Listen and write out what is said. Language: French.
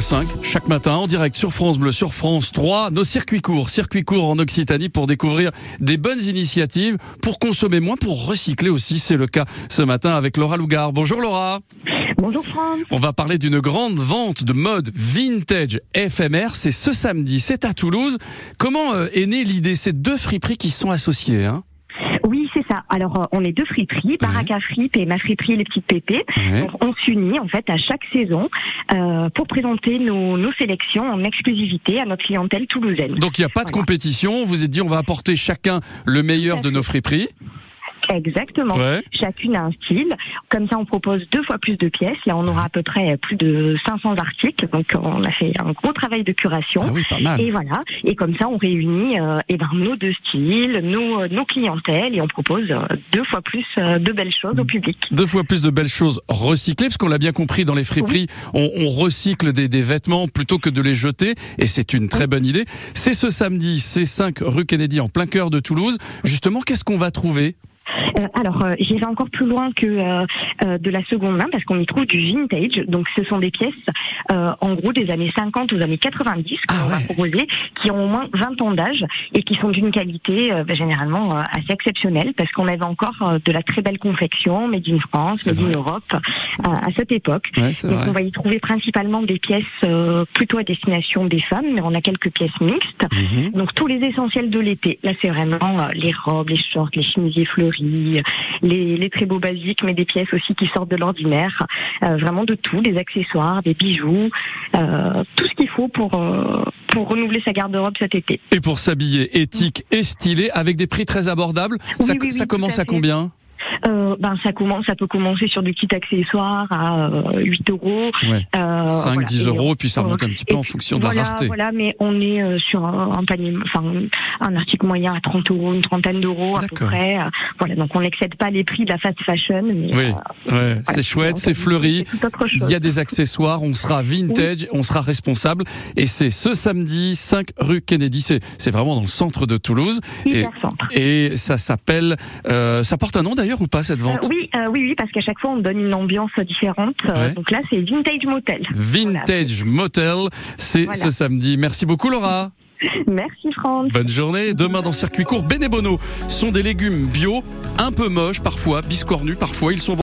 5 chaque matin en direct sur France Bleu, sur France 3, nos circuits courts, circuits courts en Occitanie pour découvrir des bonnes initiatives, pour consommer moins, pour recycler aussi. C'est le cas ce matin avec Laura Lougard. Bonjour Laura. Bonjour Franck. On va parler d'une grande vente de mode vintage éphémère. C'est ce samedi, c'est à Toulouse. Comment euh, est née l'idée? Ces deux friperies qui sont associées. Hein Oui, c'est ça. Alors, euh, on est deux friperies, Baraka Fripe et ma friperie Les Petites Pépées. Ouais. Donc, on s'unit en fait à chaque saison euh, pour présenter nos, nos sélections en exclusivité à notre clientèle toulousaine. Donc il n'y a pas de Voilà. compétition. Vous vous êtes dit on va apporter chacun le meilleur de nos friperies. Exactement. Ouais. Chacune a un style. Comme ça, on propose deux fois plus de pièces. Là, on aura à peu près plus de 500 articles. Donc, on a fait un gros travail de curation. Ah oui, pas mal. Et voilà. Et comme ça, on réunit euh, eh ben, nos deux styles, nos, euh, nos clientèles, et on propose euh, deux fois plus euh, de belles choses au public. Deux fois plus de belles choses recyclées, parce qu'on l'a bien compris dans les friperies, on, on recycle des, des vêtements plutôt que de les jeter, et c'est une très bonne idée. C'est ce samedi, c'est 5 rue Kennedy, en plein cœur de Toulouse. Justement, qu'est-ce qu'on va trouver? Euh, alors, euh, j'irai encore plus loin que euh, euh, de la seconde main parce qu'on y trouve du vintage. Donc, ce sont des pièces, euh, en gros, des années 50 aux années 90 qu'on Ah va proposer, qui ont au moins 20 ans d'âge et qui sont d'une qualité euh, bah, généralement euh, assez exceptionnelle parce qu'on avait encore euh, de la très belle confection, made in France, made in. Europe, euh, à cette époque. Ouais, Donc vrai. on va y trouver principalement des pièces euh, plutôt à destination des femmes, mais on a quelques pièces mixtes. Mhm. Donc tous les essentiels de l'été. Là c'est vraiment euh, les robes, les shorts, les chemisiers les, les très beaux basiques, mais des pièces aussi qui sortent de l'ordinaire. Euh, vraiment de tout, des accessoires, des bijoux, euh, tout ce qu'il faut pour euh, pour renouveler sa garde-robe cet été. Et pour s'habiller éthique et stylé, avec des prix très abordables, Oui, ça, oui, oui, ça tout commence à combien? Euh, ben ça commence, ça peut commencer sur du kit accessoires à euh, 8 euros. ouais. Euh, 5, voilà. 10 Et, euros, puis ça euh, remonte un petit peu en puis, fonction de la rareté. Voilà, mais on est euh, sur un, un panier, enfin un article moyen à 30 euros, une trentaine d'euros à peu près. Euh, Voilà, donc on n'excède pas les prix de la fast fashion. Mais, Oui, euh, ouais, c'est chouette, c'est fleuri. Il y a des accessoires, on sera vintage, on sera responsable. Et c'est ce samedi, 5 rue Kennedy. C'est, vraiment dans le centre de Toulouse. Et, et ça s'appelle, euh, ça porte un nom d'ailleurs ou pas cette Euh, vente oui, euh, oui, oui, parce qu'à chaque fois on donne une ambiance différente. Euh, Ouais. Donc là, c'est Vintage Motel. Vintage Motel, c'est Voilà. ce samedi. Merci beaucoup Laura. Merci Franck. Bonne journée. Demain dans Circuit Court, Bénébono sont des légumes bio, un peu moches parfois, biscornus parfois. Ils sont